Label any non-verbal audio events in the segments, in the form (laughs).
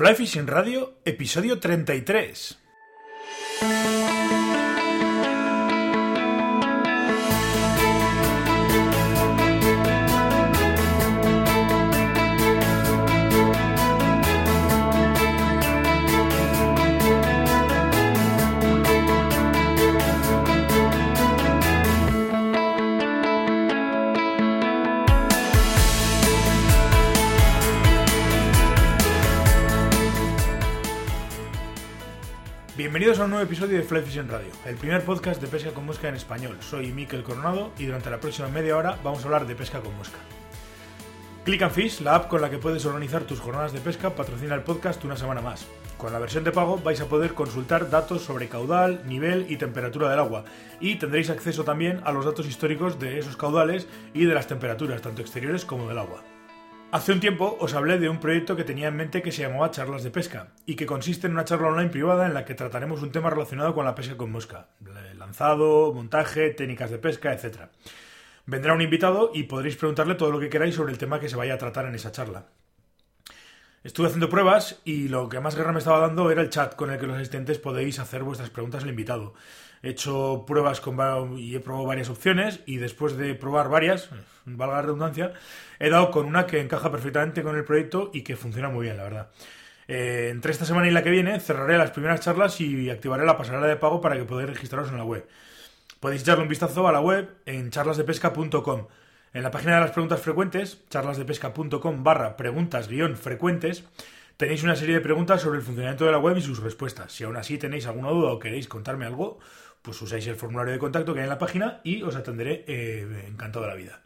Fly Fishing Radio, episodio 33. Bienvenidos a un nuevo episodio de Fly Fishing Radio, el primer podcast de pesca con mosca en español. Soy Miquel Coronado y durante la próxima media hora vamos a hablar de pesca con mosca. Click and Fish, la app con la que puedes organizar tus jornadas de pesca, patrocina el podcast una semana más. Con la versión de pago vais a poder consultar datos sobre caudal, nivel y temperatura del agua y tendréis acceso también a los datos históricos de esos caudales y de las temperaturas, tanto exteriores como del agua. Hace un tiempo os hablé de un proyecto que tenía en mente que se llamaba Charlas de Pesca y que consiste en una charla online privada en la que trataremos un tema relacionado con la pesca con mosca, lanzado, montaje, técnicas de pesca, etc. Vendrá un invitado y podréis preguntarle todo lo que queráis sobre el tema que se vaya a tratar en esa charla. Estuve haciendo pruebas y lo que más guerra me estaba dando era el chat con el que los asistentes podéis hacer vuestras preguntas al invitado. He hecho pruebas con, y he probado varias opciones y después de probar varias, valga la redundancia, he dado con una que encaja perfectamente con el proyecto y que funciona muy bien, la verdad. Eh, entre esta semana y la que viene cerraré las primeras charlas y activaré la pasarela de pago para que podáis registraros en la web. Podéis echarle un vistazo a la web en charlasdepesca.com. En la página de las preguntas frecuentes, charlasdepesca.com barra preguntas guion frecuentes, tenéis una serie de preguntas sobre el funcionamiento de la web y sus respuestas. Si aún así tenéis alguna duda o queréis contarme algo, pues usáis el formulario de contacto que hay en la página y os atenderé eh, encantado de la vida.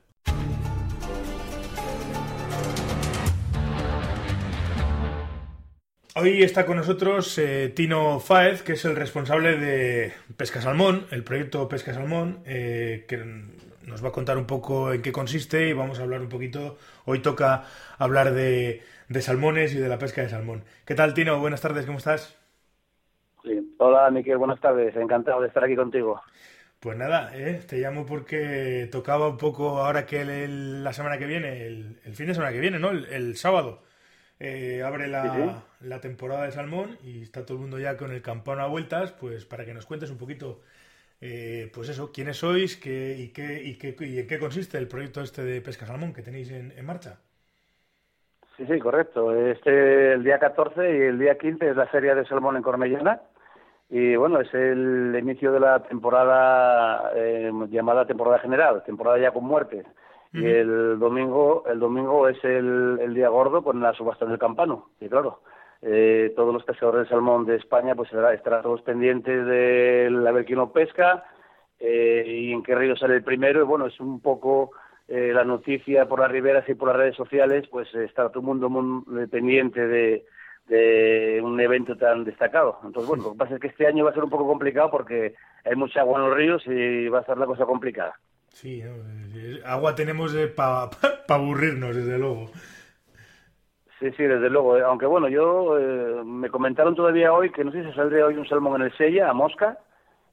Hoy está con nosotros eh, Tino Faez, que es el responsable de Pesca Salmón, el proyecto Pesca Salmón, eh, que nos va a contar un poco en qué consiste y vamos a hablar un poquito. Hoy toca hablar de salmones y de la pesca de salmón. ¿Qué tal, Tino? Buenas tardes, ¿cómo estás? Hola, Miquel, buenas tardes. Encantado de estar aquí contigo. Pues nada, ¿eh? te llamo porque tocaba un poco ahora que la semana que viene, el, fin de semana que viene, ¿no? El, sábado, eh, abre la, temporada de salmón y está todo el mundo ya con el campano a vueltas, pues para que nos cuentes un poquito, eh, pues eso, quiénes sois qué, y, qué, y, qué, y en qué consiste el proyecto este de pesca salmón que tenéis en, en marcha. Sí, sí, correcto. Este, el día 14 y el día 15 es la feria de salmón en Cormellana y bueno, es el inicio de la temporada eh, llamada temporada general, temporada ya con muertes. Y el domingo, el domingo es el, el día gordo con la subasta del campano. Y claro, eh, todos los pescadores de salmón de España pues estarán todos pendientes de a ver quién lo pesca eh, y en qué río sale el primero. Y bueno, es un poco eh, la noticia por las riberas y por las redes sociales, pues está todo el mundo muy pendiente de, de un evento tan destacado. Entonces, bueno, lo que pasa es que este año va a ser un poco complicado porque hay mucha agua en los ríos y va a ser la cosa complicada. Sí, agua tenemos para aburrirnos, desde luego. Sí, sí, desde luego. Aunque bueno, yo eh, me comentaron todavía hoy que no sé si saldría hoy un salmón en el Sella, a Mosca,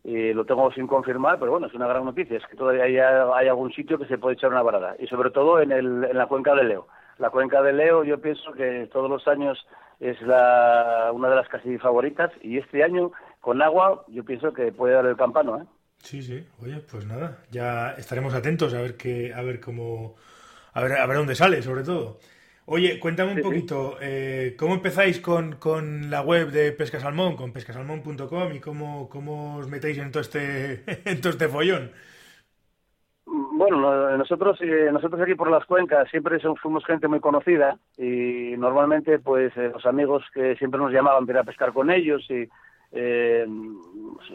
y lo tengo sin confirmar, pero bueno, es una gran noticia, es que todavía hay, hay algún sitio que se puede echar una varada, y sobre todo en, el, en la cuenca del Leo. La cuenca del Leo yo pienso que todos los años es la, una de las casi favoritas y este año con agua yo pienso que puede dar el campano. ¿eh? Sí, sí. Oye, pues nada, ya estaremos atentos a ver qué, a ver cómo, a ver, a ver dónde sale, sobre todo. Oye, cuéntame un poquito, Eh, ¿cómo empezáis con, con, la web de Pesca Salmón, con pescasalmón.com y cómo, cómo os metéis en todo este, (laughs) en todo este follón? Nosotros eh, nosotros aquí por las cuencas siempre fuimos gente muy conocida y normalmente pues eh, los amigos que siempre nos llamaban para pescar con ellos y eh,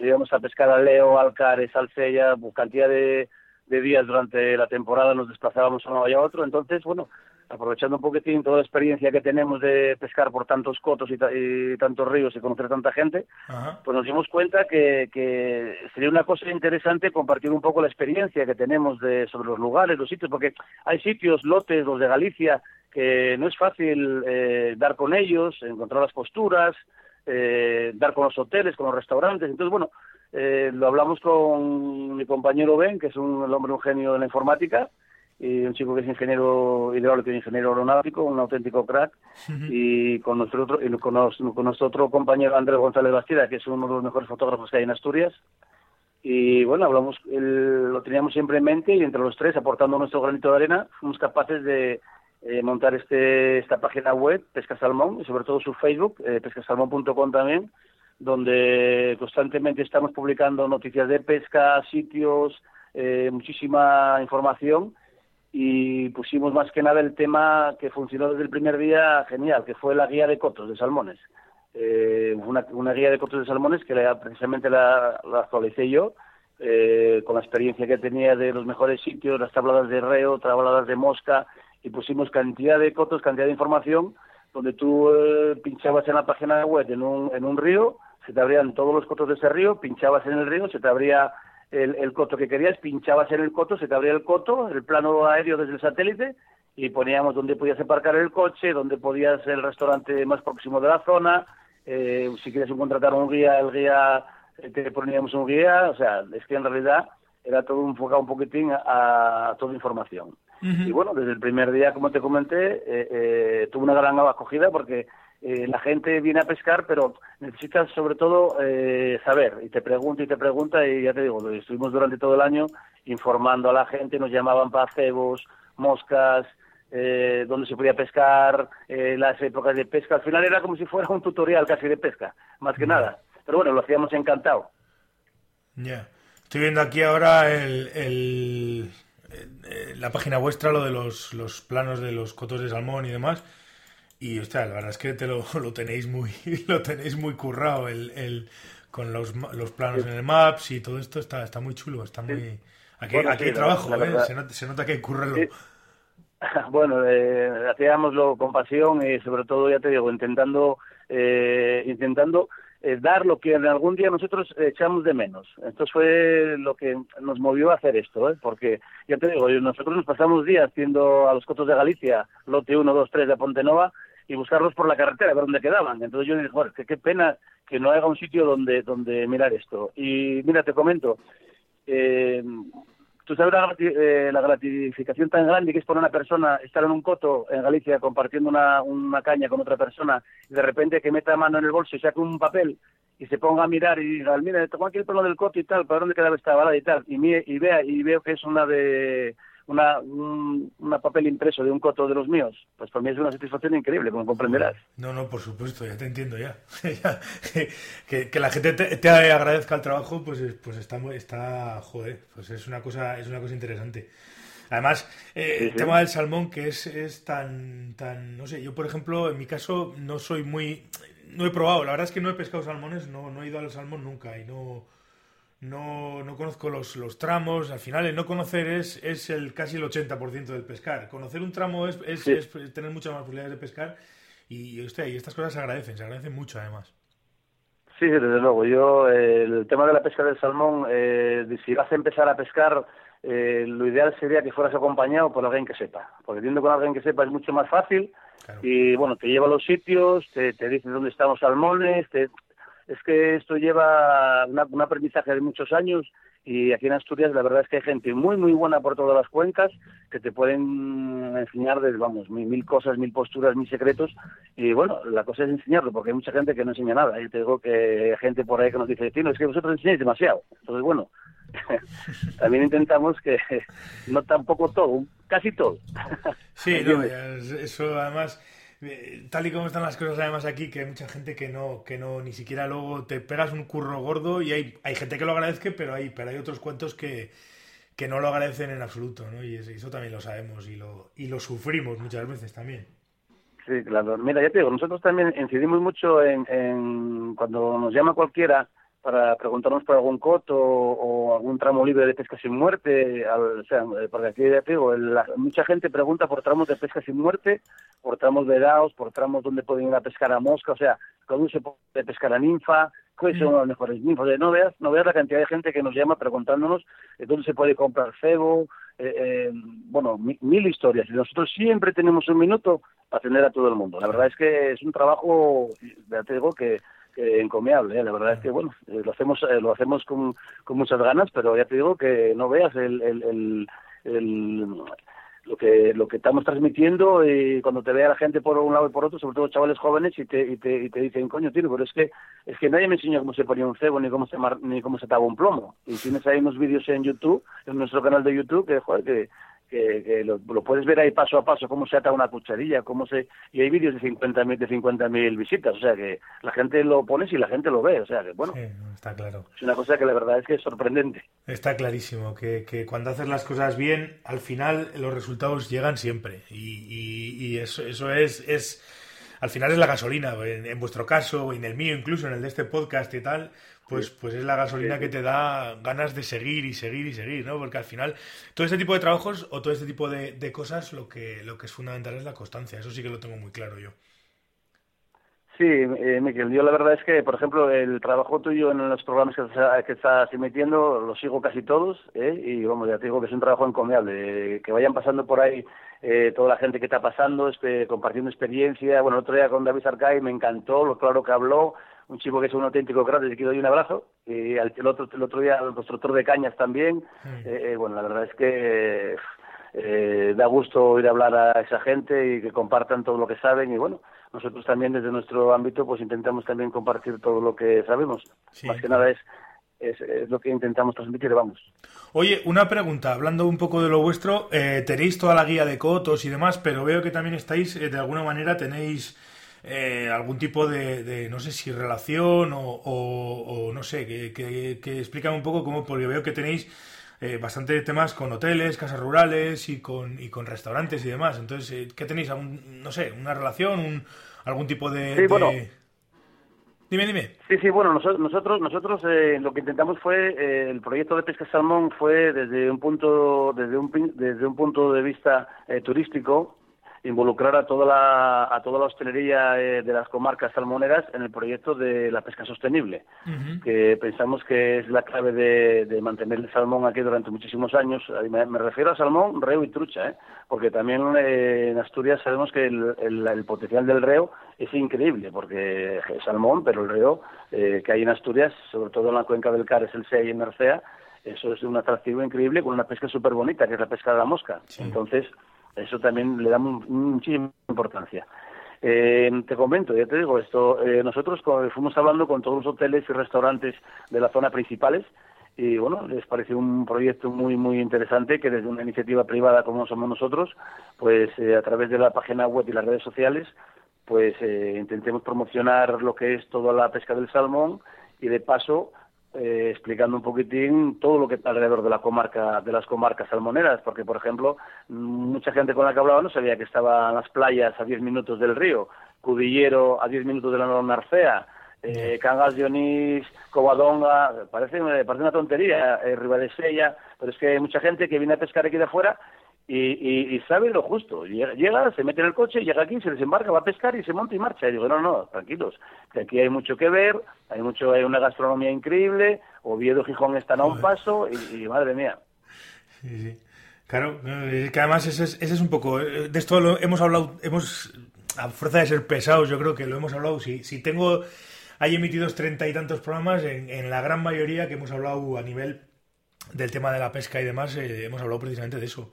íbamos a pescar a Leo, Alcares, Alcella, pues, cantidad de, de días durante la temporada nos desplazábamos a uno y a otro, entonces bueno, aprovechando un poquitín toda la experiencia que tenemos de pescar por tantos cotos y, tantos ríos y conocer tanta gente, pues nos dimos cuenta que, que, sería una cosa interesante compartir un poco la experiencia que tenemos de, sobre los lugares, los sitios, porque hay sitios, lotes, los de Galicia, que no es fácil eh, dar con ellos, encontrar las posturas, eh, dar con los hoteles, con los restaurantes. Entonces, bueno, eh, lo hablamos con mi compañero Ben, que es un, el hombre un genio de la informática, y un chico que es ingeniero hidráulico y ingeniero aeronáutico, un auténtico crack, y con nuestro otro, y con, nuestro otro compañero Andrés González Bastida, que es uno de los mejores fotógrafos que hay en Asturias. Y bueno, hablamos, lo teníamos siempre en mente y entre los tres, aportando nuestro granito de arena, fuimos capaces de eh, montar este, esta página web, Pesca Salmón, y sobre todo su Facebook, eh, pescasalmón.com también, donde constantemente estamos publicando noticias de pesca, sitios, eh, muchísima información y pusimos más que nada el tema que funcionó desde el primer día genial, que fue la guía de cotos de salmones. Eh, una, guía de cotos de salmones que precisamente la, actualicé yo, eh, con la experiencia que tenía de los mejores sitios, las tabladas de reo, tabladas de mosca, y pusimos cantidad de cotos, cantidad de información, donde tú eh, pinchabas en la página web en un, en un río, se te abrían todos los cotos de ese río, pinchabas en el río, se te abría el, coto que querías, pinchabas en el coto, se te abría el coto, el plano aéreo desde el satélite, y poníamos dónde podías aparcar el coche, dónde podías el restaurante más próximo de la zona, eh, si quieres contratar un guía, el guía eh, te poníamos un guía, o sea, es que en realidad era todo enfocado un poquitín a, toda información. Y bueno, desde el primer día, como te comenté, eh, tuvo una gran acogida porque eh, la gente viene a pescar, pero necesitas sobre todo eh, saber, y te pregunta y te pregunta, y ya te digo, estuvimos durante todo el año informando a la gente, nos llamaban para cebos, moscas, eh, dónde se podía pescar, eh, las épocas de pesca, al final era como si fuera un tutorial casi de pesca, más que nada, pero bueno, lo hacíamos encantado. Ya, estoy viendo aquí ahora el, el, la página vuestra, lo de los, los planos de los cotos de salmón y demás, y la verdad es que te lo, (laughs) lo tenéis muy (laughs) lo tenéis muy currado el, el con los, los planos en el Maps y todo esto está está muy chulo, está muy aquí, aquí hay trabajo, ¿eh? se, nota, se, nota, que hay curralo. (laughs) Bueno, eh, hacíamoslo con pasión y sobre todo, ya te digo, intentando eh, intentando eh, dar lo que en algún día nosotros echamos de menos. Esto fue lo que nos movió a hacer esto, ¿eh? porque ya te digo, nosotros nos pasamos días haciendo a los cotos de Galicia, lote 1, 2, 3 de Pontenova, y buscarlos por la carretera, a ver dónde quedaban. Entonces yo dije, bueno, qué pena que no haya un sitio donde, donde mirar esto. Y mira, te comento, eh, tú sabes eh, la, gratificación tan grande que es para una persona estar en un coto en Galicia compartiendo una, una caña con otra persona y de repente que meta mano en el bolso y saque un papel y se ponga a mirar y diga, mira, tengo aquí el pelo del coto y tal, ¿para dónde quedaba esta balada y tal? Y, y, vea, y veo que es una de una, un papel impreso de un coto de los míos, pues para mí es una satisfacción increíble, como comprenderás. No, no, por supuesto, ya te entiendo ya. (laughs) que, que, la gente te, agradezca el trabajo, pues, pues está, está, joder, pues es una cosa, es una cosa interesante. Además, eh, el tema del salmón que es, es tan, tan, no sé, yo por ejemplo, en mi caso no soy muy, no he probado, la verdad es que no he pescado salmones, no, no he ido al salmón nunca y no, no, no conozco los, los, tramos. Al final, el no conocer es, es el casi el 80% del pescar. Conocer un tramo es, es, tener muchas más posibilidades de pescar. Y, usted, y estas cosas se agradecen, se agradecen mucho además. Sí, desde luego. Yo, el tema de la pesca del salmón, eh, si vas a empezar a pescar, eh, lo ideal sería que fueras acompañado por alguien que sepa. Porque yendo con alguien que sepa es mucho más fácil. Y bueno, te lleva a los sitios, te, te dice dónde están los salmones, te, es que esto lleva un aprendizaje de muchos años y aquí en Asturias la verdad es que hay gente muy muy buena por todas las cuencas que te pueden enseñar de, vamos mil, cosas mil posturas mil secretos y bueno la cosa es enseñarlo porque hay mucha gente que no enseña nada. Y te digo que hay gente por ahí que nos dice Tino es que vosotros enseñáis demasiado entonces bueno (laughs) también intentamos que no tampoco todo casi todo. Sí eso además tal y como están las cosas además aquí, que hay mucha gente que no, que no, ni siquiera luego te pegas un curro gordo y hay, hay gente que lo agradece, pero hay, pero hay otros cuentos que, que no lo agradecen en absoluto, ¿no? Y eso también lo sabemos y lo, y lo sufrimos muchas veces también. Sí, claro. Mira, ya te digo, nosotros también incidimos mucho en cuando nos llama cualquiera para preguntarnos por algún coto o, algún tramo libre de pesca sin muerte, o sea, eh, porque aquí ya te digo, mucha gente pregunta por tramos de pesca sin muerte, por tramos vedados, por tramos donde pueden ir a pescar a mosca, o sea, cuando se puede pescar a ninfa, cuáles son los mejores ninfos, de no veas, no veas la cantidad de gente que nos llama preguntándonos dónde se puede comprar cebo, eh, eh, bueno, mil, historias, y nosotros siempre tenemos un minuto para atender a todo el mundo. La verdad es que es un trabajo, ya te digo, que encomiable. ¿eh? La verdad es que, bueno, eh, lo hacemos eh, lo hacemos con, con muchas ganas, pero ya te digo que no veas el, el, el, lo que lo que estamos transmitiendo y cuando te vea la gente por un lado y por otro, sobre todo chavales jóvenes y te, y te, y te dicen, coño, tío, pero es que es que nadie me enseñó cómo se ponía un cebo ni cómo se ni cómo se taba un plomo. Y tienes ahí unos vídeos en YouTube, en nuestro canal de YouTube, que joder, que que, lo, puedes ver ahí paso a paso, cómo se ata una cucharilla, cómo se... Y hay vídeos de 50.000 de 50.000 visitas, o sea que la gente lo pone y la gente lo ve, o sea que bueno... está claro. Es una cosa que la verdad es que es sorprendente. Está clarísimo, que, que cuando haces las cosas bien, al final los resultados llegan siempre. Y, y, eso, eso es, es... Al final es la gasolina, en, en vuestro caso, en el mío incluso, en el de este podcast y tal, pues, pues es la gasolina que te da ganas de seguir y seguir y seguir, ¿no? Porque al final todo este tipo de trabajos o todo este tipo de, de cosas lo que, lo que es fundamental es la constancia, eso sí que lo tengo muy claro yo. Sí, eh, Miquel, yo la verdad es que, por ejemplo, el trabajo tuyo en los programas que, estás emitiendo lo sigo casi todos, ¿eh? y vamos, ya te digo que es un trabajo encomiable, que vayan pasando por ahí eh, toda la gente que está pasando, este, compartiendo experiencia. Bueno, el otro día con David Arcay me encantó lo claro que habló, un chico que es un auténtico crack, le quiero dar un abrazo. Y el otro, el otro día, el constructor de cañas también. Eh, eh, bueno, la verdad es que eh, da gusto oír hablar a esa gente y que compartan todo lo que saben. Y bueno, nosotros también desde nuestro ámbito pues intentamos también compartir todo lo que sabemos. Más que nada es, es, lo que intentamos transmitir, vamos. Oye, una pregunta, hablando un poco de lo vuestro, tenéis toda la guía de cotos y demás, pero veo que también estáis, de alguna manera tenéis eh, algún tipo de, no sé si relación o, no sé, que, que, explican un poco cómo, porque veo que tenéis eh, bastante temas con hoteles, casas rurales y con, y con restaurantes y demás. Entonces, eh, ¿qué tenéis? no sé, una relación, un, algún tipo de... Sí, bueno. Dime, dime. Sí, sí, bueno, nosotros, nosotros eh, lo que intentamos fue, el proyecto de pesca salmón fue desde un punto, desde un, desde un punto de vista turístico, involucrar a toda la, a toda la hostelería eh, de las comarcas salmoneras en el proyecto de la pesca sostenible, que pensamos que es la clave de, mantener el salmón aquí durante muchísimos años. Me, refiero a salmón, reo y trucha, ¿eh? porque también eh, en Asturias sabemos que el, potencial del reo es increíble, porque es salmón, pero el reo que hay en Asturias, sobre todo en la cuenca del Cares, el Sea y en Mercea, eso es un atractivo increíble con una pesca súper bonita, que es la pesca de la mosca. Entonces, eso también le damos muchísima importancia. Eh, te comento, ya te digo esto, eh, nosotros fuimos hablando con todos los hoteles y restaurantes de la zona principales y bueno, les pareció un proyecto muy muy interesante que desde una iniciativa privada como somos nosotros, pues eh, a través de la página web y las redes sociales, pues intentemos promocionar lo que es toda la pesca del salmón y de paso eh, explicando un poquitín todo lo que está alrededor de la comarca, de las comarcas salmoneras, porque por ejemplo, mucha gente con la que hablaba no sabía que estaban las playas a 10 minutos del río, Cudillero a 10 minutos de la Narcea, eh, Cangas de Onís, Covadonga, parece, parece una tontería, eh, Ribadesella, pero es que hay mucha gente que viene a pescar aquí de afuera y, y, sabe lo justo. Llega, se mete en el coche, llega aquí, se desembarca, va a pescar y se monta y marcha. Y digo, no, no, tranquilos, que aquí hay mucho que ver, hay mucho hay una gastronomía increíble, Oviedo, Gijón están a un paso y, madre mía. Sí, sí. Claro, que además ese es, ese es un poco, eh, de esto lo hemos hablado, hemos, a fuerza de ser pesados, yo creo que lo hemos hablado, si, si tengo, hay emitidos treinta y tantos programas, en, en la gran mayoría que hemos hablado a nivel del tema de la pesca y demás, eh, hemos hablado precisamente de eso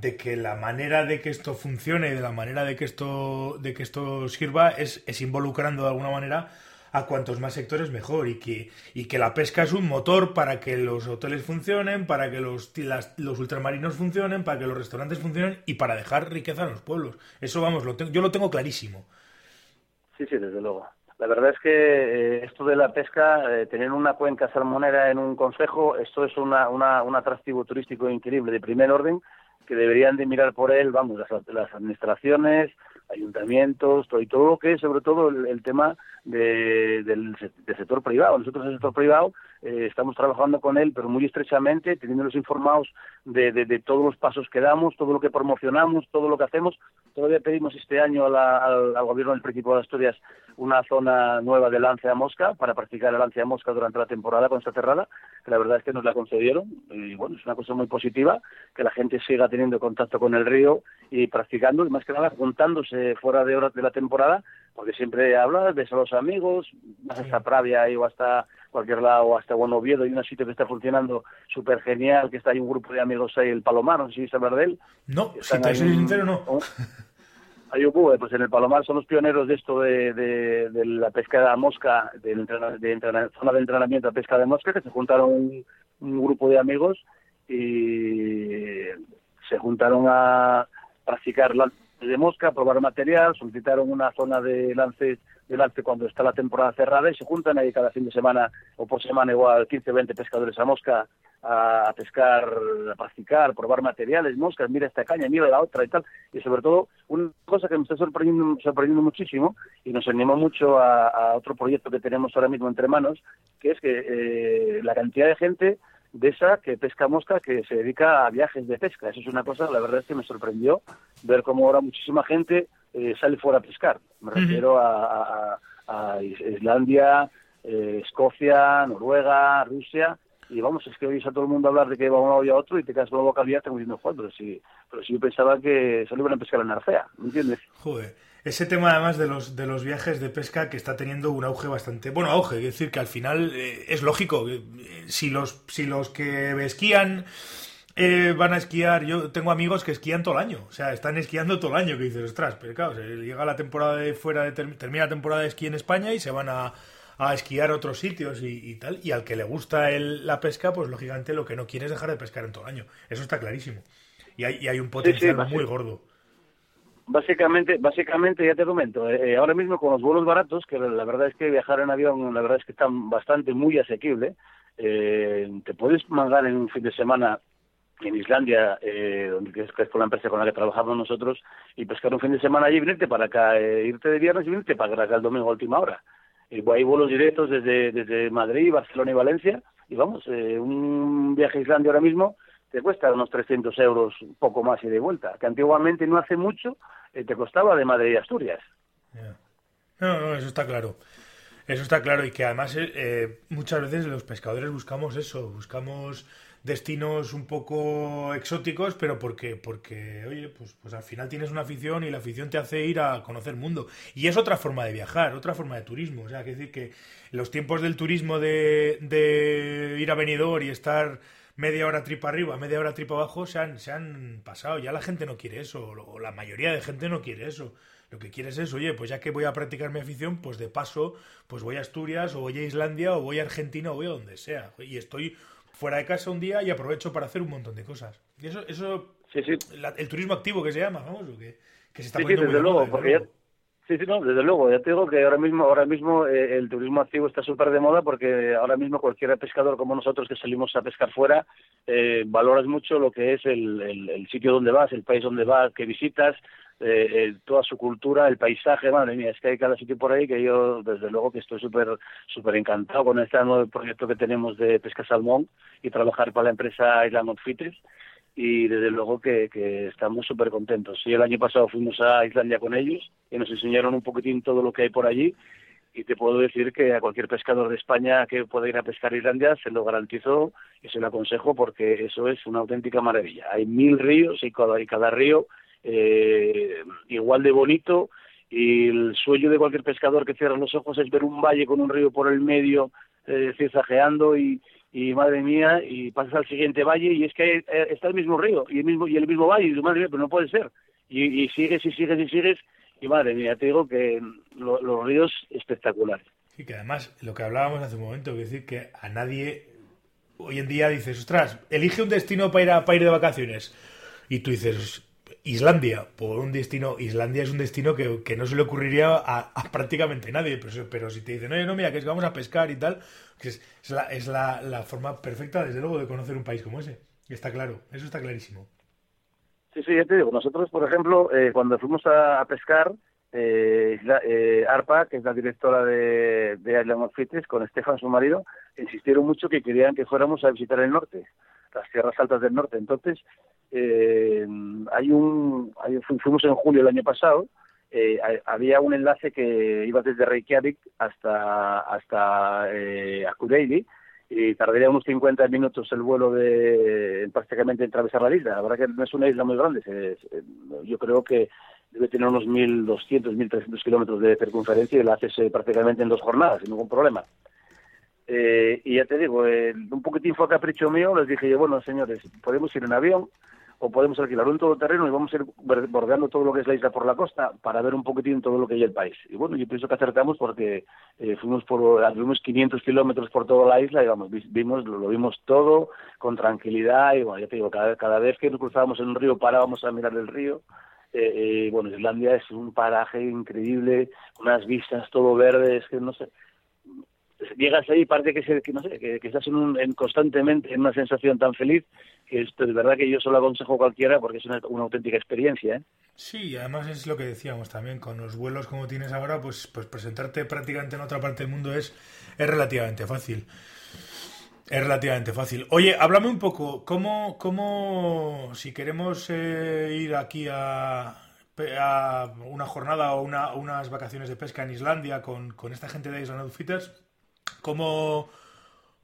de que la manera de que esto funcione y de la manera de que esto, de que esto sirva es, es involucrando de alguna manera a cuantos más sectores mejor y que, y que la pesca es un motor para que los hoteles funcionen, para que los, los ultramarinos funcionen, para que los restaurantes funcionen y para dejar riqueza en los pueblos. Eso, vamos, lo yo lo tengo clarísimo. Sí, sí, desde luego. La verdad es que eh, esto de la pesca, eh, tener una cuenca salmonera en un consejo, esto es una, una, un atractivo turístico increíble de primer orden que deberían de mirar por él, vamos, las, administraciones, ayuntamientos, todo, y todo lo que es sobre todo el, tema del, sector privado. Nosotros el sector privado eh, estamos trabajando con él, pero muy estrechamente, teniéndolos informados de, de, todos los pasos que damos, todo lo que promocionamos, todo lo que hacemos. Todavía pedimos este año al, gobierno del Principado de Asturias una zona nueva de lance a mosca para practicar el lance a mosca durante la temporada con esta cerrada la verdad es que nos la concedieron. Y bueno, es una cosa muy positiva que la gente siga teniendo contacto con el río y practicando, y más que nada juntándose fuera de horas de la temporada, porque siempre hablas, ves a los amigos, vas hasta Pravia o hasta cualquier lado, o hasta Buen Oviedo, hay un sitio que está funcionando súper genial, que está ahí un grupo de amigos ahí, el Palomar, no sé si sabes de él. No, si te soy sincero, no. Ayubu, pues en el Palomar son los pioneros de esto de, de, la pesca de la mosca, de, de zona de entrenamiento de pesca de mosca, que se juntaron un, grupo de amigos y se juntaron a practicar lance de mosca, probar material, solicitaron una zona de lance, de lance cuando está la temporada cerrada y se juntan ahí cada fin de semana o por semana igual 15 o 20 pescadores a mosca a, pescar, a practicar, probar materiales, moscas, mira esta caña, mira la otra y tal. Y sobre todo, una cosa que me está sorprendiendo, sorprendiendo muchísimo y nos animó mucho a, otro proyecto que tenemos ahora mismo entre manos, que es que eh, la cantidad de gente de esa que pesca mosca que se dedica a viajes de pesca. Eso es una cosa, la verdad es que me sorprendió ver cómo ahora muchísima gente eh, sale fuera a pescar. Me refiero a, Islandia, eh, Escocia, Noruega, Rusia, y vamos, es que oyes a todo el mundo hablar de que va uno y a otro y te quedas con la boca abierta diciendo, joder, pero si, pero si yo pensaba que solo iban a pescar en Arcea, ¿me entiendes? Joder. Ese tema además de los, de los viajes de pesca que está teniendo un auge bastante, bueno, auge, es decir, que al final eh, es lógico, eh, si los, si los que esquían eh, van a esquiar, yo tengo amigos que esquían todo el año, o sea, están esquiando todo el año, que dices, ostras, pero claro, llega la temporada de fuera, de, termina la temporada de esquí en España y se van a, a esquiar a otros sitios y, tal. Y al que le gusta el, la pesca, pues lógicamente lo que no quiere es dejar de pescar en todo el año. Eso está clarísimo. Y hay, hay un potencial muy gordo. Básicamente, básicamente ya te comento, eh, eh, ahora mismo con los vuelos baratos, que la verdad es que viajar en avión, la verdad es que están bastante muy asequible, eh, te puedes mangar en un fin de semana en Islandia, eh, donde que es con la empresa con la que trabajamos nosotros, y pescar un fin de semana allí y venirte para acá, irte de viernes y venirte para acá el domingo a última hora. Eh, hay vuelos directos desde, desde Madrid, Barcelona y Valencia. Y vamos, eh, un viaje a Islandia ahora mismo te cuesta unos 300 euros, un poco más y de vuelta. Que antiguamente no hace mucho eh, te costaba de Madrid a Asturias. No, no, eso está claro. Eso está claro y que además muchas veces los pescadores buscamos eso, buscamos destinos un poco exóticos, pero porque, porque oye, pues, pues al final tienes una afición y la afición te hace ir a conocer el mundo. Y es otra forma de viajar, otra forma de turismo. O sea, que decir que los tiempos del turismo de, de ir a Benidorm y estar media hora tripa arriba, media hora tripa abajo, se han, se han pasado. Ya la gente no quiere eso, o la mayoría de gente no quiere eso. Lo que quieres es, oye, pues ya que voy a practicar mi afición, pues de paso, pues voy a Asturias, o voy a Islandia, o voy a Argentina, o voy a donde sea. Y estoy fuera de casa un día y aprovecho para hacer un montón de cosas. Y eso, eso el turismo activo que se llama, vamos, que, que se está sí, sí, desde luego, porque Sí, sí, no, desde luego. Ya te digo que ahora mismo, ahora mismo eh, el turismo activo está súper de moda porque ahora mismo cualquier pescador como nosotros que salimos a pescar fuera, eh, valoras mucho lo que es el, el, sitio donde vas, el país donde vas, que visitas, eh, toda su cultura, el paisaje, madre mía, es que hay cada sitio por ahí que yo, desde luego, que estoy súper súper encantado con este nuevo proyecto que tenemos de pesca salmón y trabajar para la empresa Island Outfitters y desde luego que, que estamos súper contentos. Sí, el año pasado fuimos a Islandia con ellos y nos enseñaron un poquitín todo lo que hay por allí y te puedo decir que a cualquier pescador de España que pueda ir a pescar a Islandia se lo garantizo y se lo aconsejo porque eso es una auténtica maravilla. Hay mil ríos y cada, y cada río eh, igual de bonito y el sueño de cualquier pescador que cierra los ojos es ver un valle con un río por el medio eh, y, y madre mía, y pasas al siguiente valle y es que eh, está el mismo río y el mismo y el mismo valle y madre mía, pero no puede ser. Y, sigues y sigues y sigues y madre mía, te digo que los ríos espectaculares. Y que además, lo que hablábamos hace un momento, es decir, que a nadie hoy en día dices, ostras, elige un destino para ir, a, para ir de vacaciones. Y tú dices, Islandia, por un destino, Islandia es un destino que, que no se le ocurriría a, prácticamente nadie, pero, si te dicen, no, no, mira, que es que vamos a pescar y tal, que es, la, es la, la, forma perfecta, desde luego, de conocer un país como ese. Está claro, eso está clarísimo. Sí, sí, ya te digo, nosotros, por ejemplo, eh, cuando fuimos a, pescar, eh, eh, Arpa, que es la directora de, de Island of con Estefan, su marido, insistieron mucho que querían que fuéramos a visitar el norte, las tierras altas del norte. Entonces, eh, hay un, fuimos en julio del año pasado, eh, había un enlace que iba desde Reykjavik hasta hasta eh, Akureyri y tardaría unos 50 minutos el vuelo de prácticamente en atravesar la isla. La verdad que no es una isla muy grande, yo creo que debe tener unos 1.200, 1.300 kilómetros de circunferencia y la haces eh, prácticamente en dos jornadas, sin ningún problema. Eh, y ya te digo, un poquitín fue capricho mío, les dije yo, bueno, señores, podemos ir en avión, o podemos alquilar un todoterreno y vamos a ir bordeando todo lo que es la isla por la costa para ver un poquitín todo lo que hay el país. Y bueno, yo pienso que acertamos porque eh, fuimos por fuimos 500 kilómetros por toda la isla y vamos, vimos, lo, vimos todo con tranquilidad y bueno, ya te digo, cada, cada vez que cruzábamos en un río parábamos a mirar el río. Eh, eh, bueno, Islandia es un paraje increíble, unas vistas todo verde, es que no sé, llegas ahí y parece que, que, no sé, que, estás en, constantemente en una sensación tan feliz que esto es verdad que yo solo aconsejo a cualquiera porque es una, auténtica experiencia. ¿eh? Sí, además es lo que decíamos también, con los vuelos como tienes ahora, pues, pues presentarte prácticamente en otra parte del mundo es, es relativamente fácil. Es relativamente fácil. Oye, háblame un poco, ¿cómo, cómo si queremos eh, ir aquí a, a, una jornada o una, unas vacaciones de pesca en Islandia con, con esta gente de Island Outfitters, ¿Cómo,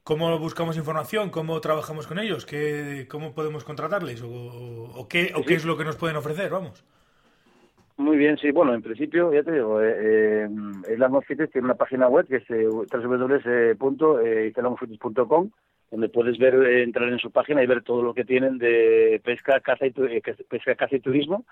¿Cómo buscamos información? ¿Cómo trabajamos con ellos? ¿Qué, ¿Cómo podemos contratarles? ¿O, qué, o qué es lo que nos pueden ofrecer? Vamos. Muy bien, sí. Bueno, en principio, ya te digo, eh, eh, tiene una página web que es eh, www.islamoffites.com donde puedes ver, eh, entrar en su página y ver todo lo que tienen de pesca, caza y, pesca, caza y turismo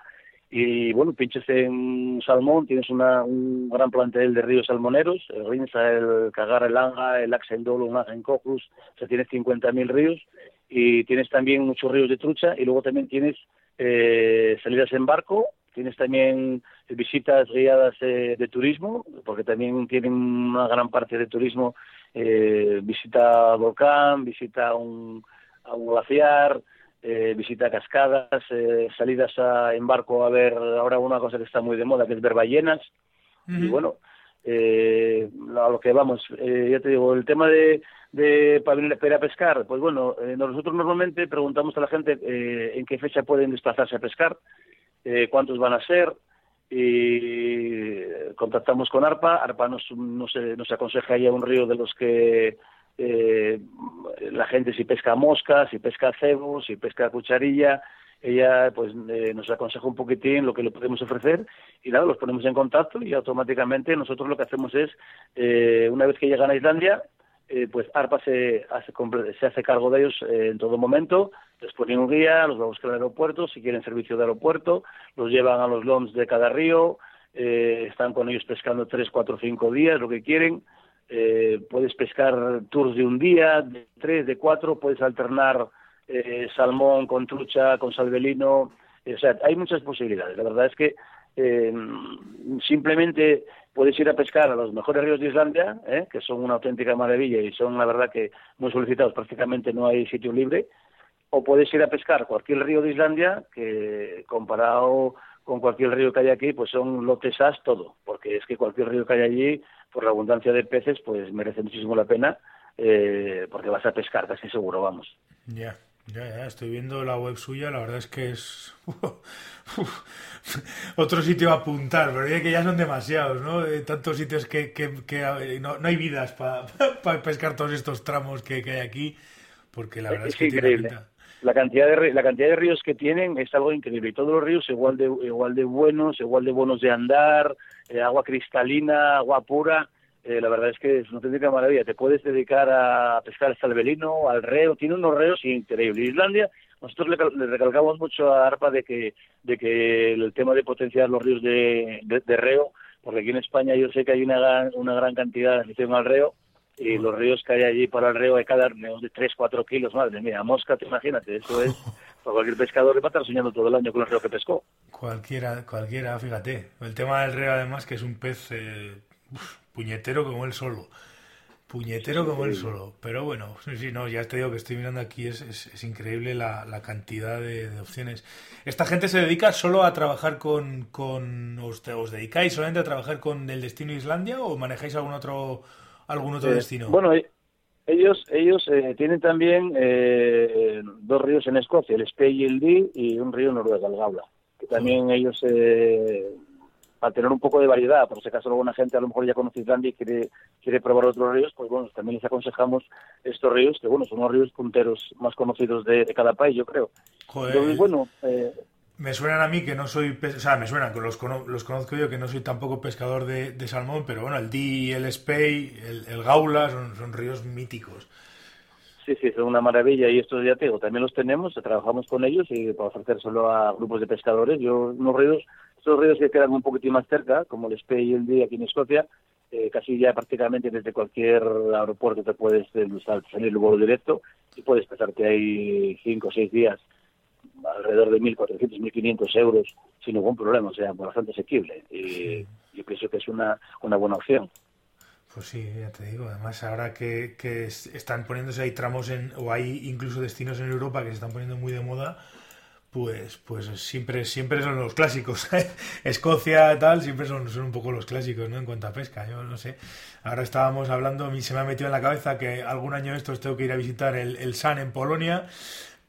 y bueno, pinches en salmón, tienes una, un gran plantel de ríos salmoneros, el Rinsa, el Cagar, el Anga, el Axendolo, un en Cocus, o sea, tienes 50.000 ríos. Y tienes también muchos ríos de trucha y luego también tienes eh, salidas en barco, tienes también visitas guiadas eh, de turismo, porque también tienen una gran parte de turismo, eh, visita volcán, visita un, a un glaciar, eh, visita cascadas, eh, salidas en barco a ver ahora una cosa que está muy de moda, que es ver ballenas. Y bueno, eh, a lo que vamos, eh, ya te digo, el tema de, de para venir a pescar, pues bueno, nosotros normalmente preguntamos a la gente en qué fecha pueden desplazarse a pescar, cuántos van a ser, y contactamos con ARPA, ARPA nos, nos, nos aconseja ya un río de los que eh, la gente si pesca mosca, si pesca cebo, si pesca cucharilla, ella pues eh, nos aconseja un poquitín lo que le podemos ofrecer y nada, los ponemos en contacto y automáticamente nosotros lo que hacemos es, eh, una vez que llegan a Islandia, eh, pues ARPA se hace, se hace cargo de ellos en todo momento, les ponen un guía, los va a buscar al aeropuerto, si quieren servicio de aeropuerto, los llevan a los LOMs de cada río, están con ellos pescando tres, cuatro, cinco días, lo que quieren, eh, puedes pescar tours de un día, de tres, de cuatro, puedes alternar eh, salmón con trucha, con salvelino, eh, o sea, hay muchas posibilidades. La verdad es que eh, simplemente puedes ir a pescar a los mejores ríos de Islandia, que son una auténtica maravilla y son, la verdad, que muy solicitados, prácticamente no hay sitio libre, o puedes ir a pescar cualquier río de Islandia que comparado con cualquier río que hay aquí, pues son lotes as todo, porque es que cualquier río que hay allí, por la abundancia de peces, pues merece muchísimo la pena, eh, porque vas a pescar casi seguro, vamos. Ya, ya, ya, estoy viendo la web suya, la verdad es que es (laughs) otro sitio a apuntar, pero es que ya son demasiados, ¿no? tantos sitios que, que, que no, no, hay vidas para (laughs) pescar todos estos tramos que, que, hay aquí, porque la verdad es, que increíble. tiene la cantidad de la cantidad de ríos que tienen es algo increíble. Y todos los ríos igual de igual de buenos igual de buenos de andar eh, agua cristalina agua pura eh, la verdad es que es una auténtica maravilla. Te puedes dedicar a pescar el salvelino al reo tiene unos reos increíbles. Islandia nosotros le, recalcamos mucho a ARPA de que de que el tema de potenciar los ríos de, de, reo porque aquí en España yo sé que hay una, una gran cantidad de afición al reo y los ríos que hay allí para el río hay cada de 3, 4 kilos, madre mía, mosca, te imagínate, eso es, (laughs) para cualquier pescador le va a estar soñando todo el año con el río que pescó. Cualquiera, cualquiera, fíjate, el tema del río además que es un pez eh, puñetero como él solo, puñetero como él solo, pero bueno, sí, no, ya te digo que estoy mirando aquí, es, es, increíble la, la cantidad de, opciones. ¿Esta gente se dedica solo a trabajar con, con os, os dedicáis solamente a trabajar con el destino Islandia o manejáis algún otro algún otro eh, destino? Bueno, eh, ellos ellos eh, tienen también dos ríos en Escocia, el Spey y el Dee, y un río en Noruega, el Gabla, que también ellos para tener un poco de variedad. Por si acaso alguna gente a lo mejor ya conoce Islandia y quiere, quiere probar otros ríos, pues bueno, también les aconsejamos estos ríos, que bueno, son los ríos punteros más conocidos de, cada país, yo creo. Joder. bueno, eh, me suenan a mí que no soy, o sea, me suenan, los, los conozco yo que no soy tampoco pescador de, salmón, pero bueno, el Di, el Spey, el, el Gaula son, son ríos míticos. Sí, sí, son una maravilla y estos ya te también los tenemos, trabajamos con ellos y para ofrecérselo a grupos de pescadores. Yo, unos ríos, estos ríos que quedan un poquito más cerca, como el Spey y el Di aquí en Escocia, eh, casi ya prácticamente desde cualquier aeropuerto te puedes eh, salir el vuelo directo y puedes pasarte ahí cinco o seis días alrededor de 1.400, 1.500 euros sin ningún problema, o sea, bastante asequible. Y yo pienso que es una, una buena opción. Pues sí, ya te digo. Además, ahora que, que están poniéndose, hay tramos en, o hay incluso destinos en Europa que se están poniendo muy de moda, pues, pues siempre, siempre son los clásicos. (laughs) Escocia, tal, siempre son, son un poco los clásicos, ¿no? En cuanto a pesca, yo no sé. Ahora estábamos hablando, se me ha metido en la cabeza que algún año estos tengo que ir a visitar el, el San en Polonia,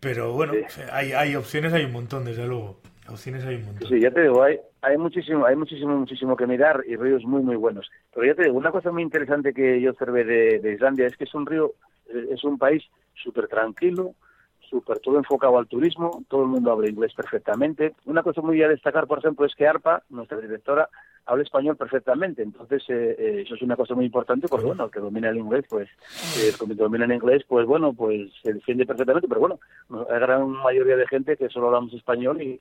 pero bueno, hay, hay opciones, hay un montón, desde luego. Opciones hay un montón. Sí, ya te digo, hay, hay muchísimo, hay muchísimo, muchísimo que mirar y ríos muy, muy buenos. Pero ya te digo, una cosa muy interesante que yo observé de, de Islandia es que es un río, eh, es un país súper tranquilo, súper todo enfocado al turismo, todo el mundo habla inglés perfectamente. Una cosa muy a destacar, por ejemplo, es que ARPA, nuestra directora, habla español perfectamente. Entonces, eh, eh, eso es una cosa muy importante porque, bueno, el que domina el inglés, pues, el que domina el inglés, pues, bueno, pues se defiende perfectamente. Pero bueno, hay gran mayoría de gente que solo hablamos español y,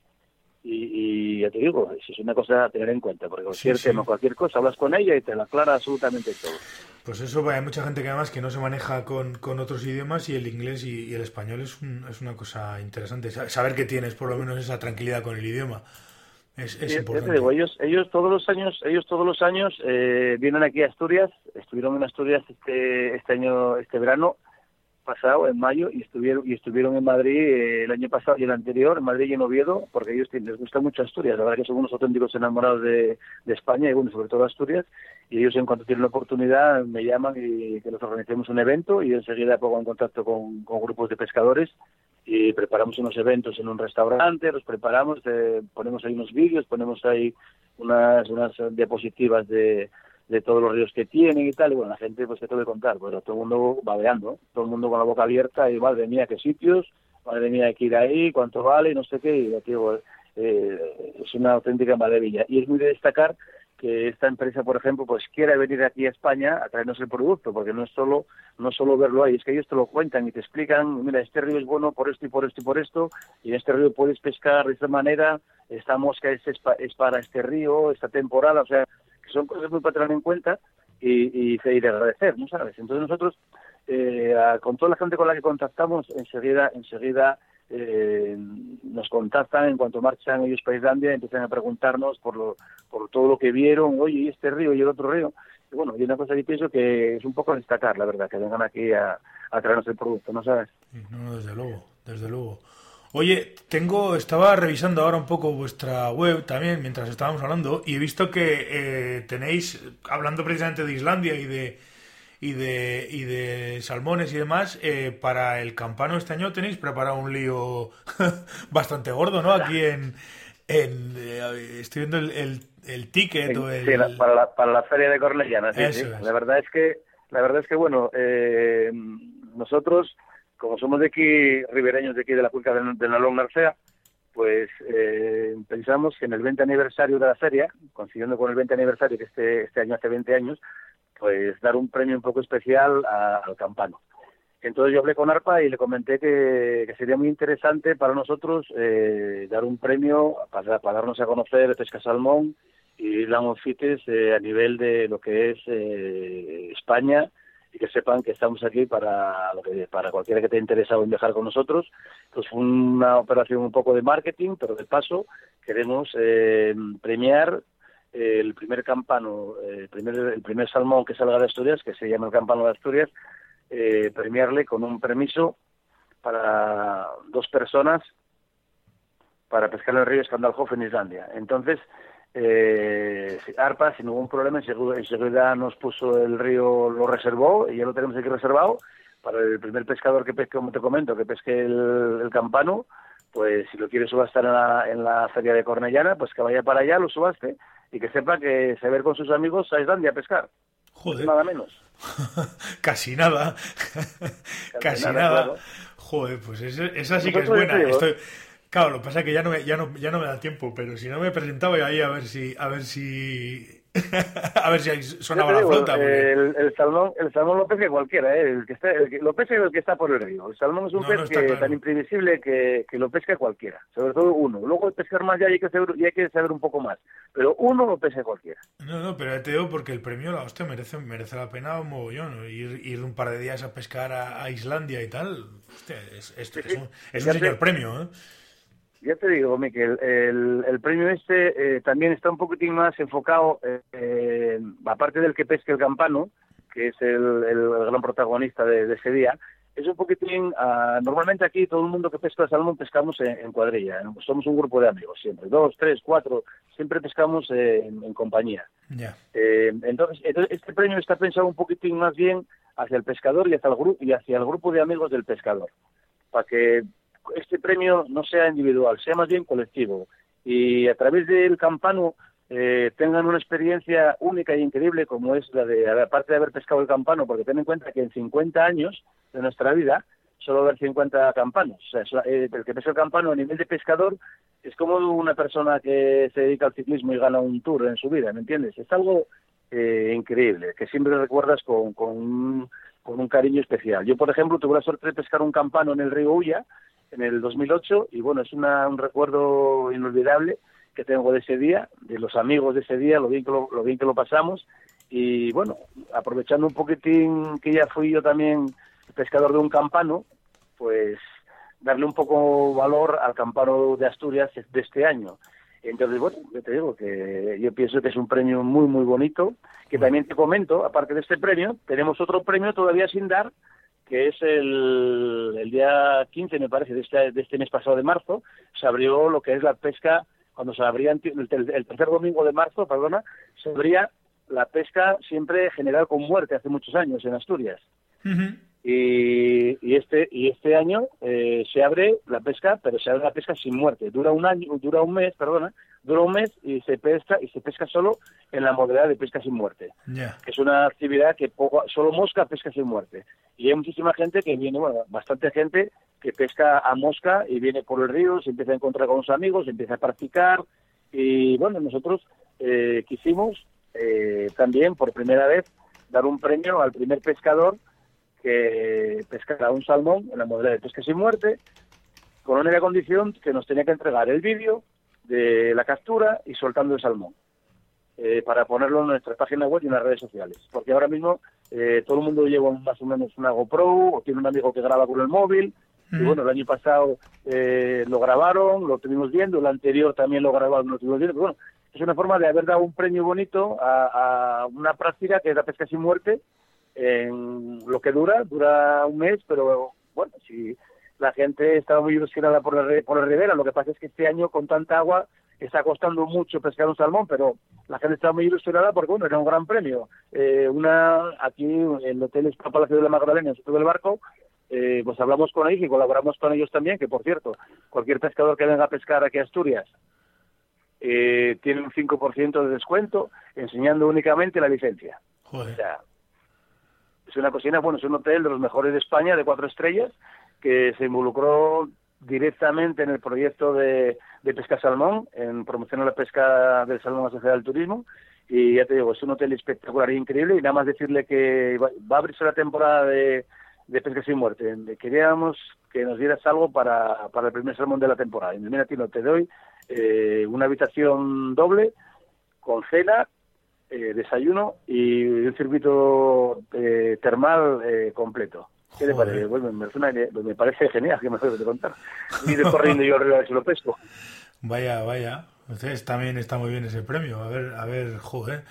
y, ya te digo, es una cosa a tener en cuenta, porque cualquier tema, cualquier cosa, hablas con ella y te la aclara absolutamente todo. Pues eso, hay mucha gente que además que no se maneja con, con otros idiomas y el inglés y, el español es, es una cosa interesante. Saber que tienes por lo menos esa tranquilidad con el idioma. Es, es importante. Te digo, ellos, ellos todos los años, ellos todos los años eh, vienen aquí a Asturias, estuvieron en Asturias este, este año, este verano, pasado, en mayo, y estuvieron y estuvieron en Madrid eh, el año pasado y el anterior, en Madrid y en Oviedo, porque a ellos les gusta mucho Asturias. La verdad que son unos auténticos enamorados de, España y, bueno, sobre todo Asturias. Y ellos, en cuanto tienen la oportunidad, me llaman y que nos organicemos un evento y enseguida pongo en contacto con, grupos de pescadores y preparamos unos eventos en un restaurante, los preparamos, eh, ponemos ahí unos vídeos, ponemos ahí unas, unas diapositivas de de todos los ríos que tienen y tal, y bueno, la gente pues te que contar, pues todo el mundo babeando, todo el mundo con la boca abierta y madre mía, qué sitios, madre mía, hay que ir ahí, cuánto vale, no sé qué, y digo, eh, es una auténtica maravilla. Y es muy de destacar que esta empresa, por ejemplo, pues quiera venir aquí a España a traernos el producto, porque no es solo no solo verlo ahí, es que ellos te lo cuentan y te explican, mira, este río es bueno por esto y por esto y por esto, y en este río puedes pescar de esta manera, esta mosca es, es para este río, esta temporada, o sea, son cosas muy para tener en cuenta y, y, y agradecer, ¿no sabes? Entonces nosotros, eh, con toda la gente con la que contactamos, enseguida, enseguida eh, nos contactan en cuanto marchan ellos para Islandia, empiezan a preguntarnos por, lo, por todo lo que vieron, oye, ¿y este río y el otro río? Y bueno, y una cosa que pienso que es un poco destacar, la verdad, que vengan aquí a, a traernos el producto, ¿no sabes? No, desde luego, desde luego. Oye, tengo, estaba revisando ahora un poco vuestra web también mientras estábamos hablando y he visto que eh, tenéis, hablando precisamente de Islandia y de y de, y de salmones y demás, eh, para el campano este año tenéis preparado un lío (laughs) bastante gordo, ¿no? Aquí en, en eh, estoy viendo el, el, ticket o el... Sí, para, la, para la feria de Cornellana, sí, La verdad es que, la verdad es que bueno, nosotros como somos de aquí, ribereños de aquí de la cuenca de, de Nalón Narcea, pues eh, pensamos que en el 20 aniversario de la feria, consiguiendo con el 20 aniversario que este, este año hace 20 años, pues dar un premio un poco especial al campano. Entonces yo hablé con ARPA y le comenté que, sería muy interesante para nosotros eh, dar un premio para, darnos a conocer pesca salmón y langofites eh, a nivel de lo que es eh, España y que sepan que estamos aquí para para cualquiera que esté interesado en viajar con nosotros. Pues fue una operación un poco de marketing, pero de paso queremos eh, premiar el primer campano, eh, el primer, el primer salmón que salga de Asturias, que se llama el campano de Asturias, eh, premiarle con un permiso para dos personas para pescar en el río Skandalhof en Islandia. Entonces, eh, ARPA sin ningún problema enseguida nos puso el río, lo reservó y ya lo tenemos aquí reservado para el primer pescador que pesque, como te comento, que pesque el, campano, pues si lo quiere subastar en la, en la feria de Cornellana, pues que vaya para allá, lo subaste y que sepa que se ver con sus amigos a Islandia a pescar. Joder. Nada menos. (laughs) Casi nada. Casi, nada, nada. claro. Joder, pues esa, esa sí que es buena. digo, Estoy... Claro, lo que pasa es que ya no, me, ya, no, ya no me da tiempo, pero si no me he presentado ahí a ver si a ver si (laughs) a ver si ahí sonaba la flauta. porque- el, el salmón, el salmón lo pesca cualquiera, ¿eh? el que está, el que, lo pesca el que está por el río. El salmón es un No, pez no, que, claro. tan imprevisible que, que lo pesca cualquiera, sobre todo uno. Luego pescar más ya hay que saber, ya hay que saber un poco más, pero uno lo pesca cualquiera. No, no, pero te digo porque el premio, la hostia, merece, merece la pena un mogollón. ¿no? Ir, ir un par de días a pescar a, a Islandia y tal. Hostia, es, es, es un, es señor premio, ¿eh? Ya te digo, Miquel, el, el premio este eh, también está un poquitín más enfocado, eh, aparte del que pesque el campano, que es el, el gran protagonista de, de ese día, es un poquitín, ah, normalmente aquí todo el mundo que pesca salmón pescamos en, en cuadrilla, ¿no? somos un grupo de amigos siempre, dos, tres, cuatro, siempre pescamos eh, en, en compañía. Ya. Eh, entonces, este premio está pensado un poquitín más bien hacia el pescador y hacia el, y hacia el grupo de amigos del pescador, para que este premio no sea individual, sea más bien colectivo. Y a través del campano eh, tengan una experiencia única y increíble como es la de, aparte de haber pescado el campano, porque ten en cuenta que en 50 años de nuestra vida solo haber 50 campanos. Eh, el que pesca el campano a nivel de pescador es como una persona que se dedica al ciclismo y gana un tour en su vida, ¿me entiendes? Es algo eh, increíble, que siempre recuerdas con, con, con un cariño especial. Yo, por ejemplo, tuve la suerte de pescar un campano en el río Ulla en el 2008 y bueno, es un recuerdo inolvidable que tengo de ese día, de los amigos de ese día, lo bien que lo, lo bien que lo pasamos y bueno, aprovechando un poquitín que ya fui yo también pescador de un campano, pues darle un poco valor al campano de Asturias de este año. Entonces, bueno, yo te digo que yo pienso que es un premio muy, muy bonito, que también te comento, aparte de este premio, tenemos otro premio todavía sin dar, que es el, el día 15, me parece, de este, de este mes pasado de marzo, se abrió lo que es la pesca, cuando se abría el, el- tercer domingo de marzo, perdona, se abría la pesca siempre general con muerte hace muchos años en Asturias. Ujú. Y, y este y este año eh, se abre la pesca, pero se abre la pesca sin muerte. Dura un año, dura un mes, perdona, dura un mes y se pesca y se pesca solo en la modalidad de pesca sin muerte que es una actividad que poco, solo mosca pesca sin muerte. Y hay muchísima gente que viene, bueno, bastante gente que pesca a mosca y viene por el río, se empieza a encontrar con los amigos, se empieza a practicar. Y bueno, nosotros eh, quisimos eh, también por primera vez dar un premio al primer pescador que pescara un salmón en la modalidad de pesca sin muerte, con una única condición que nos tenía que entregar el vídeo de la captura y soltando el salmón eh, para ponerlo en nuestra página web y en las redes sociales. Porque ahora mismo eh, todo el mundo lleva más o menos una GoPro o tiene un amigo que graba con el móvil. Y bueno, el año pasado eh, lo grabaron, lo estuvimos viendo, el anterior también lo grabaron, lo estuvimos viendo. Pero bueno, es una forma de haber dado un premio bonito a, a una práctica que es la pesca sin muerte en lo que dura, dura un mes, pero bueno, si la gente estaba muy ilusionada por la, por la ribera, lo que pasa es que este año con tanta agua está costando mucho pescar un salmón, pero la gente estaba muy ilusionada porque bueno, era un gran premio. Eh, una aquí en el hotel Spa Palacio de la Magdalena, en el del barco, eh, pues hablamos con ellos y colaboramos con ellos también, que por cierto, cualquier pescador que venga a pescar aquí a Asturias eh, tiene un 5% de descuento enseñando únicamente la licencia. O sea, es una cocina, bueno, es un hotel de los mejores de España, de cuatro estrellas, que se involucró directamente en el proyecto de, de pesca salmón, en promocionar la pesca del salmón asociada al turismo. Y ya te digo, es un hotel espectacular e increíble. Y nada más decirle que va a abrirse la temporada de, de pesca sin muerte. Queríamos que nos dieras algo para, para el primer salmón de la temporada. Y mira, Tino, te doy eh, una habitación doble con cena, eh, desayuno y un circuito eh, termal eh, completo. ¿Qué te parece? Bueno, me, suena- me parece genial, que me de contar. Y de (laughs) corriendo yo arriba lo pesco. Vaya, vaya. Entonces también está muy bien ese premio. A ver, a ver, joder.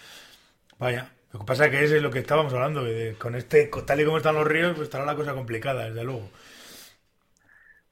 Vaya. Lo que pasa es que ese es lo que estábamos hablando. de- con este, tal y como están los ríos, pues estará la cosa complicada, desde luego.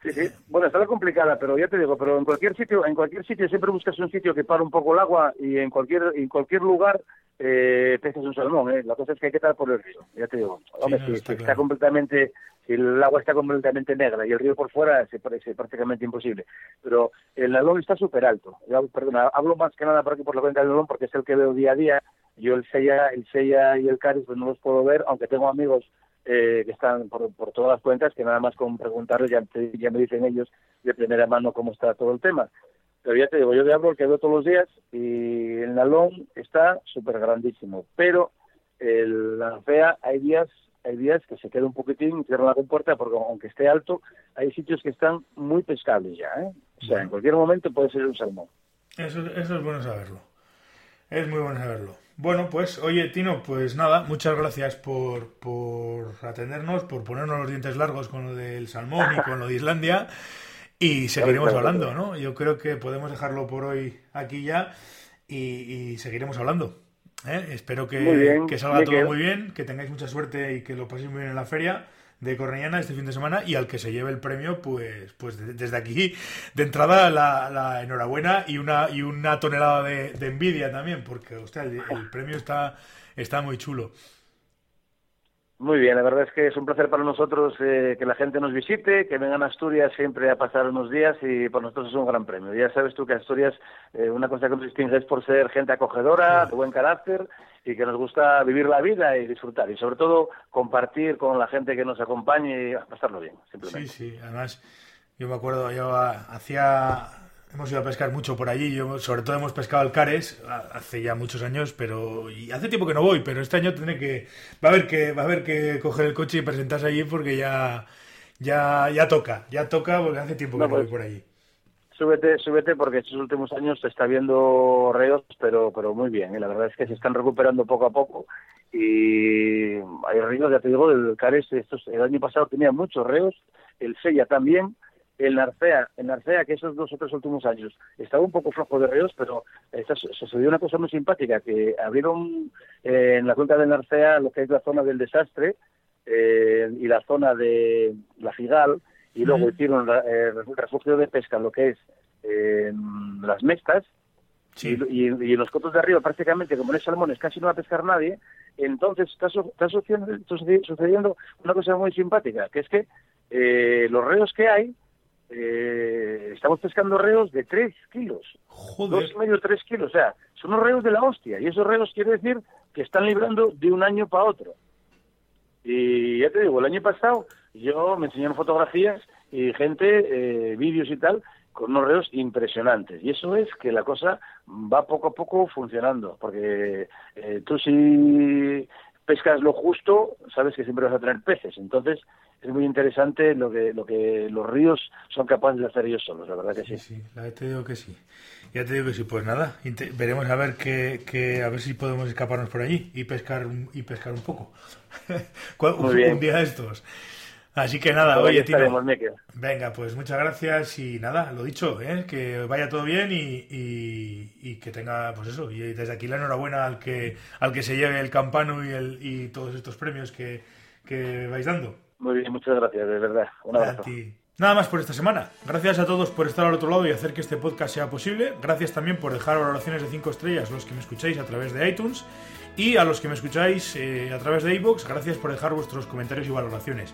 Sí, sí. Bueno, está complicada, pero ya te digo, pero en cualquier sitio, en cualquier sitio siempre buscas un sitio que para un poco el agua y en cualquier en cualquier lugar eh, peces un salmón, ¿eh? La cosa es que hay que estar por el río, ya te digo. Hombre, si, está, completamente, si el agua está completamente negra y el río por fuera, se parece prácticamente imposible. Pero el Nalón está súper alto. perdona, hablo más que nada por aquí por la cuenca del Nalón porque es el que veo día a día. Yo el Sella, el Sella y el Caris pues no los puedo ver, aunque tengo amigos eh, que están por, por, todas las cuentas, que nada más con preguntarles ya, ya me dicen ellos de primera mano cómo está todo el tema. Pero ya te digo, yo de árbol que veo todos los días y el nalón está súper grandísimo. Pero el, la fea hay días hay días que se queda un poquitín, cierra la compuerta, porque aunque esté alto, hay sitios que están muy pescables ya. ¿eh? O sea, en cualquier momento puede ser un salmón. Eso, eso es bueno saberlo. Es muy bueno saberlo. Bueno, pues, oye, Tino, pues nada, muchas gracias por, por atendernos, por ponernos los dientes largos con lo del salmón y con lo de Islandia. Y seguiremos hablando, ¿no? Yo creo que podemos dejarlo por hoy aquí ya y, seguiremos hablando. ¿eh? Espero que, que salga todo muy bien, que tengáis mucha suerte y que lo paséis muy bien en la feria de Cornellana este fin de semana y al que se lleve el premio, pues, pues desde aquí, de entrada, la, enhorabuena y una, y una tonelada de, envidia también, porque hostia, el, el, premio está, está muy chulo. Muy bien, la verdad es que es un placer para nosotros eh, que la gente nos visite, que vengan a Asturias siempre a pasar unos días y por nosotros es un gran premio. Ya sabes tú que Asturias, eh, una cosa que nos distingue es por ser gente acogedora, de buen carácter y que nos gusta vivir la vida y disfrutar y sobre todo compartir con la gente que nos acompañe y pasarlo bien, simplemente. Sí, sí, además yo me acuerdo, yo hacía Hemos ido a pescar mucho por allí, yo, sobre todo hemos pescado alcares hace ya muchos años, pero y hace tiempo que no voy, pero este año tendré que va a haber que va a haber que coger el coche y presentarse allí porque ya ya ya toca, ya toca porque hace tiempo que no, voy pues, por allí. Súbete, súbete porque estos últimos años se está viendo reos, pero pero muy bien, ¿eh? la verdad es que se están recuperando poco a poco y hay ríos, ya te digo, del Alcares, estos, el año pasado tenía muchos reos, el Sella también, el Narcea, el Narcea, que esos dos o tres últimos años estaba un poco flojo de reos, pero sucedió una cosa muy simpática, que abrieron eh, en la cuenca del Narcea lo que es la zona del desastre eh, y la zona de la Figal, y luego hicieron eh, el refugio de pesca, lo que es las mestas, y, y, en los cotos de arriba prácticamente, como no hay salmones, casi no va a pescar nadie, entonces está, está sucediendo una cosa muy simpática, que es que los reos que hay eh, estamos pescando reos de 3 kilos. Joder. Dos y medio, 3 kilos. O sea, son unos reos de la hostia. Y esos reos quiere decir que están librando de un año para otro. Y ya te digo, el año pasado yo me enseñaron fotografías y gente, eh, vídeos y tal, con unos reos impresionantes. Y eso es que la cosa va poco a poco funcionando. Porque eh, tú si pescas lo justo, sabes que siempre vas a tener peces. Entonces, es muy interesante lo que, lo que los ríos son capaces de hacer ellos solos, la verdad que sí. Sí, sí, ya te digo que sí. Ya te digo que sí, pues nada, veremos a ver que, a ver si podemos escaparnos por allí y pescar y pescar un poco. (laughs) un, día de estos. Así que nada, oye, tío. Venga, pues muchas gracias y nada, lo dicho, ¿eh? que vaya todo bien y, y, que tenga, pues eso, y desde aquí la enhorabuena al que al que se lleve el campano y, el, y todos estos premios que, que vais dando. Muy bien, muchas gracias, de verdad. Un abrazo. Nada más por esta semana. Gracias a todos por estar al otro lado y hacer que este podcast sea posible. Gracias también por dejar valoraciones de 5 estrellas los que me escucháis a través de iTunes. Y a los que me escucháis eh, a través de iVoox, gracias por dejar vuestros comentarios y valoraciones.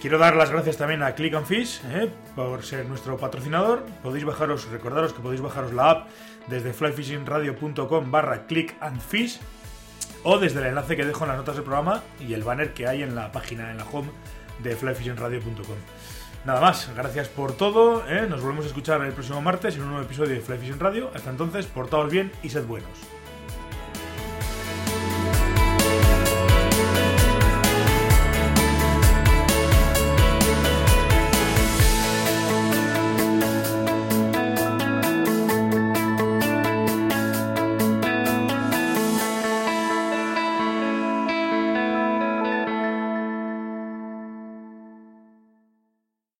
Quiero dar las gracias también a Click and Fish eh, por ser nuestro patrocinador. Podéis bajaros, recordaros que podéis bajaros la app desde flyfishingradio.com barra click and fish o desde el enlace que dejo en las notas del programa y el banner que hay en la página, en la home de flyfishingradio.com. Nada más, gracias por todo. Eh. Nos volvemos a escuchar el próximo martes en un nuevo episodio de Fly Radio. Hasta entonces, portaos bien y sed buenos.